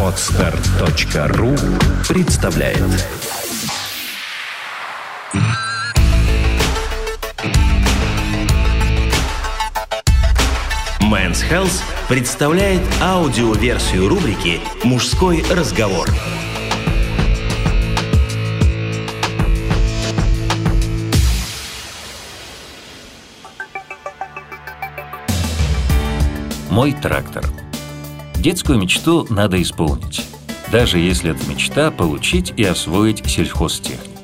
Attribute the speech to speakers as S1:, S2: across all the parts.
S1: Отстар.ру представляет Men's Health представляет аудиоверсию рубрики «Мужской разговор».
S2: Мой трактор. Детскую мечту надо исполнить, даже если эта мечта – получить и освоить сельхозтехнику.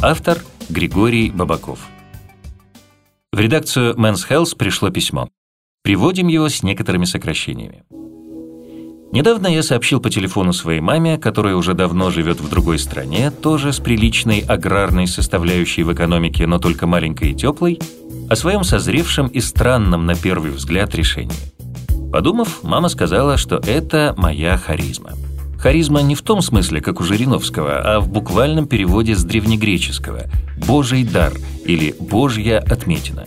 S2: Автор Григорий Бабаков. В редакцию Men's Health пришло письмо. Приводим его с некоторыми сокращениями. Недавно я сообщил по телефону своей маме, которая уже давно живет в другой стране, тоже с приличной аграрной составляющей в экономике, но только маленькой и теплой, о своем созревшем и странном на первый взгляд решении – Подумав, мама сказала, что это моя харизма. Харизма не в том смысле, как у Жириновского, а в буквальном переводе с древнегреческого «божий дар» или «божья отметина».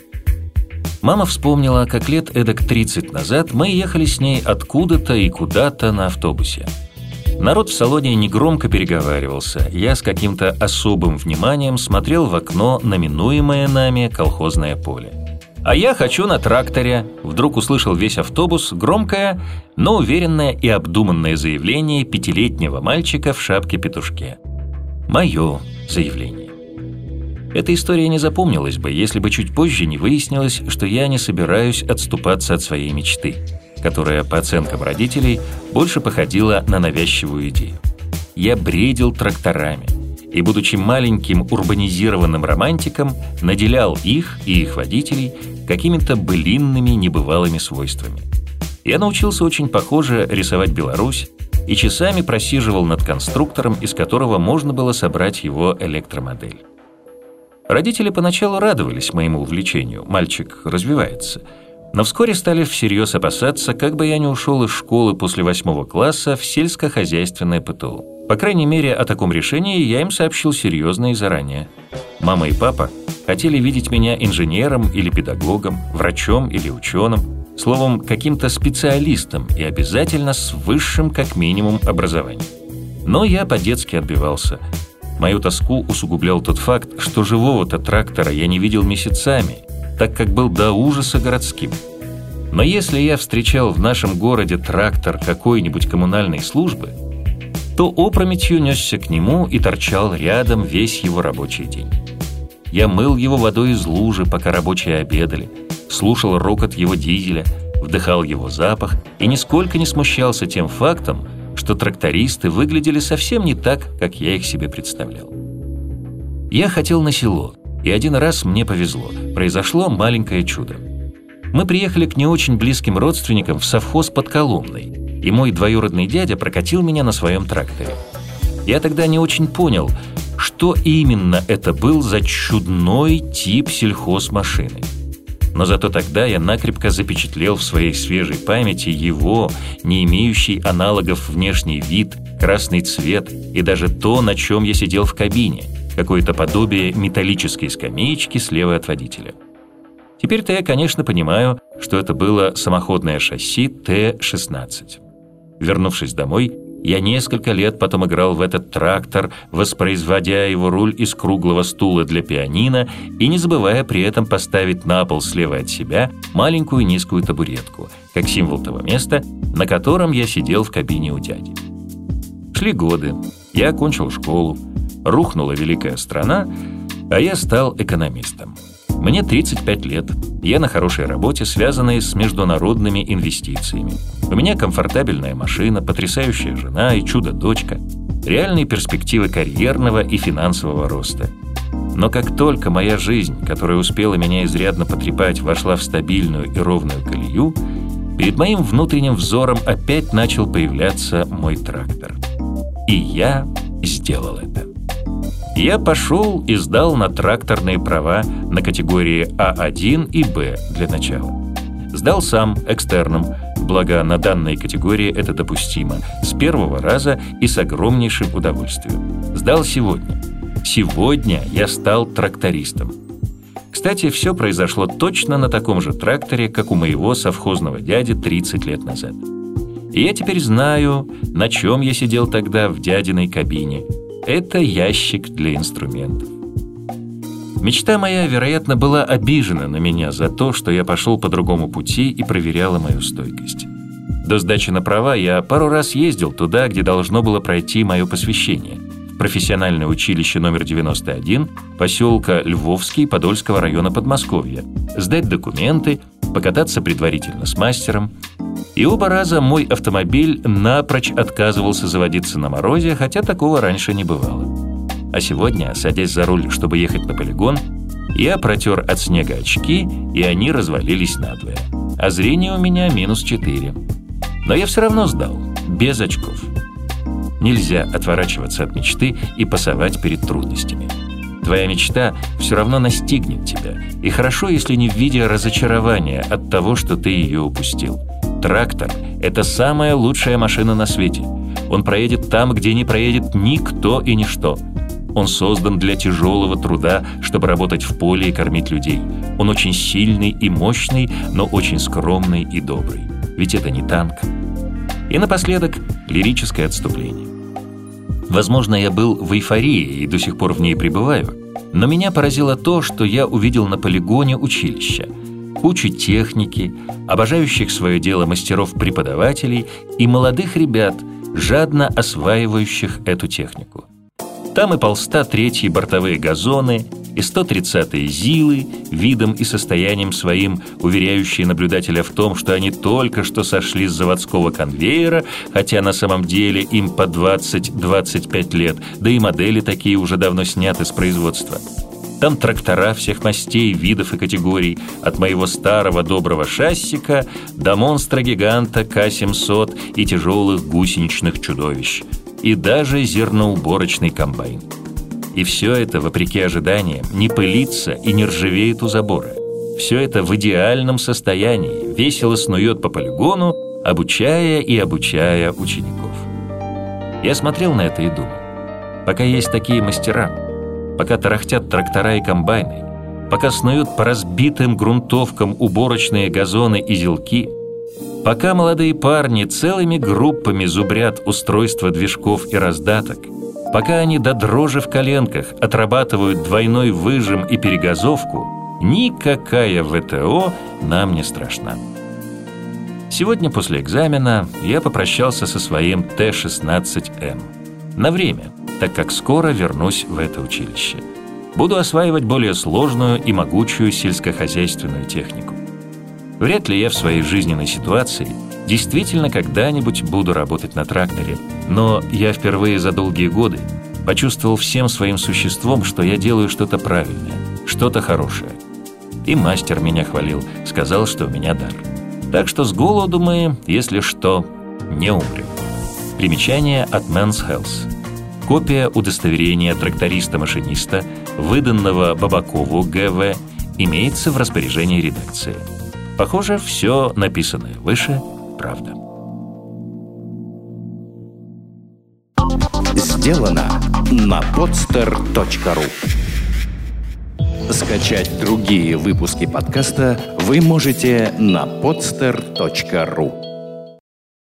S2: Мама вспомнила, как лет эдак 30 назад мы ехали с ней откуда-то и куда-то на автобусе. Народ в салоне негромко переговаривался. Я с каким-то особым вниманием смотрел в окно на минуемое нами колхозное поле. «А я хочу на тракторе», – вдруг услышал весь автобус громкое, но уверенное и обдуманное заявление пятилетнего мальчика в шапке-петушке. Мое заявление. Эта история не запомнилась бы, если бы чуть позже не выяснилось, что я не собираюсь отступаться от своей мечты, которая, по оценкам родителей, больше походила на навязчивую идею. Я бредил тракторами – и, будучи маленьким урбанизированным романтиком, наделял их и их водителей какими-то былинными небывалыми свойствами. Я научился очень похоже рисовать Беларусь и часами просиживал над конструктором, из которого можно было собрать его электромодель. Родители поначалу радовались моему увлечению, мальчик развивается, но вскоре стали всерьез опасаться, как бы я не ушел из школы после восьмого класса в сельскохозяйственное ПТУ. По крайней мере, о таком решении я им сообщил серьезно и заранее. Мама и папа хотели видеть меня инженером или педагогом, врачом или ученым, словом, каким-то специалистом и обязательно с высшим как минимум образованием. Но я по-детски отбивался. Мою тоску усугублял тот факт, что живого-то трактора я не видел месяцами, так как был до ужаса городским. Но если я встречал в нашем городе трактор какой-нибудь коммунальной службы – то опрометью несся к нему и торчал рядом весь его рабочий день. Я мыл его водой из лужи, пока рабочие обедали, слушал рокот его дизеля, вдыхал его запах и нисколько не смущался тем фактом, что трактористы выглядели совсем не так, как я их себе представлял. Я хотел на село, и один раз мне повезло. Произошло маленькое чудо. Мы приехали к не очень близким родственникам в совхоз под Коломной, и мой двоюродный дядя прокатил меня на своем тракторе. Я тогда не очень понял, что именно это был за чудной тип сельхозмашины. Но зато тогда я накрепко запечатлел в своей свежей памяти его, не имеющий аналогов внешний вид, красный цвет и даже то, на чем я сидел в кабине, какое-то подобие металлической скамеечки слева от водителя. Теперь-то я, конечно, понимаю, что это было самоходное шасси Т-16. Вернувшись домой, я несколько лет потом играл в этот трактор, воспроизводя его руль из круглого стула для пианино и не забывая при этом поставить на пол слева от себя маленькую низкую табуретку, как символ того места, на котором я сидел в кабине у дяди. Шли годы, я окончил школу, рухнула великая страна, а я стал экономистом. Мне 35 лет, я на хорошей работе, связанной с международными инвестициями. У меня комфортабельная машина, потрясающая жена и чудо-дочка, реальные перспективы карьерного и финансового роста. Но как только моя жизнь, которая успела меня изрядно потрепать, вошла в стабильную и ровную колею, перед моим внутренним взором опять начал появляться мой трактор. И я сделал это. Я пошел и сдал на тракторные права на категории А1 и Б для начала. Сдал сам, экстерном, благо на данной категории это допустимо, с первого раза и с огромнейшим удовольствием. Сдал сегодня. Сегодня я стал трактористом. Кстати, все произошло точно на таком же тракторе, как у моего совхозного дяди 30 лет назад. И я теперь знаю, на чем я сидел тогда в дядиной кабине. Это ящик для инструментов. Мечта моя, вероятно, была обижена на меня за то, что я пошел по другому пути и проверяла мою стойкость. До сдачи на права я пару раз ездил туда, где должно было пройти мое посвящение. Профессиональное училище номер 91 поселка Львовский Подольского района Подмосковья. Сдать документы, покататься предварительно с мастером. И оба раза мой автомобиль напрочь отказывался заводиться на морозе, хотя такого раньше не бывало. А сегодня, садясь за руль, чтобы ехать на полигон, я протер от снега очки, и они развалились надвое. А зрение у меня минус 4. Но я все равно сдал, без очков. Нельзя отворачиваться от мечты и пасовать перед трудностями. Твоя мечта все равно настигнет тебя, и хорошо, если не в виде разочарования от того, что ты ее упустил. Трактор – это самая лучшая машина на свете. Он проедет там, где не проедет никто и ничто – он создан для тяжелого труда, чтобы работать в поле и кормить людей. Он очень сильный и мощный, но очень скромный и добрый. Ведь это не танк. И напоследок лирическое отступление. Возможно, я был в эйфории и до сих пор в ней пребываю, но меня поразило то, что я увидел на полигоне училища. Кучу техники, обожающих свое дело мастеров-преподавателей и молодых ребят, жадно осваивающих эту технику. Там и полста третьи бортовые газоны, и 130-е ЗИЛы, видом и состоянием своим, уверяющие наблюдателя в том, что они только что сошли с заводского конвейера, хотя на самом деле им по 20-25 лет, да и модели такие уже давно сняты с производства. Там трактора всех мастей, видов и категорий, от моего старого доброго шассика до монстра-гиганта К-700 и тяжелых гусеничных чудовищ – и даже зерноуборочный комбайн. И все это, вопреки ожиданиям, не пылится и не ржавеет у забора. Все это в идеальном состоянии, весело снует по полигону, обучая и обучая учеников. Я смотрел на это и думал. Пока есть такие мастера, пока тарахтят трактора и комбайны, пока снуют по разбитым грунтовкам уборочные газоны и зелки – Пока молодые парни целыми группами зубрят устройство движков и раздаток, пока они до дрожи в коленках отрабатывают двойной выжим и перегазовку, никакая ВТО нам не страшна. Сегодня после экзамена я попрощался со своим Т-16М. На время, так как скоро вернусь в это училище. Буду осваивать более сложную и могучую сельскохозяйственную технику. Вряд ли я в своей жизненной ситуации действительно когда-нибудь буду работать на тракторе, но я впервые за долгие годы почувствовал всем своим существом, что я делаю что-то правильное, что-то хорошее. И мастер меня хвалил, сказал, что у меня дар. Так что с голоду мы, если что, не умрем. Примечание от Men's Health. Копия удостоверения тракториста-машиниста, выданного Бабакову ГВ, имеется в распоряжении редакции. Похоже, все написанное выше – правда.
S1: Сделано на podster.ru Скачать другие выпуски подкаста вы можете на podster.ru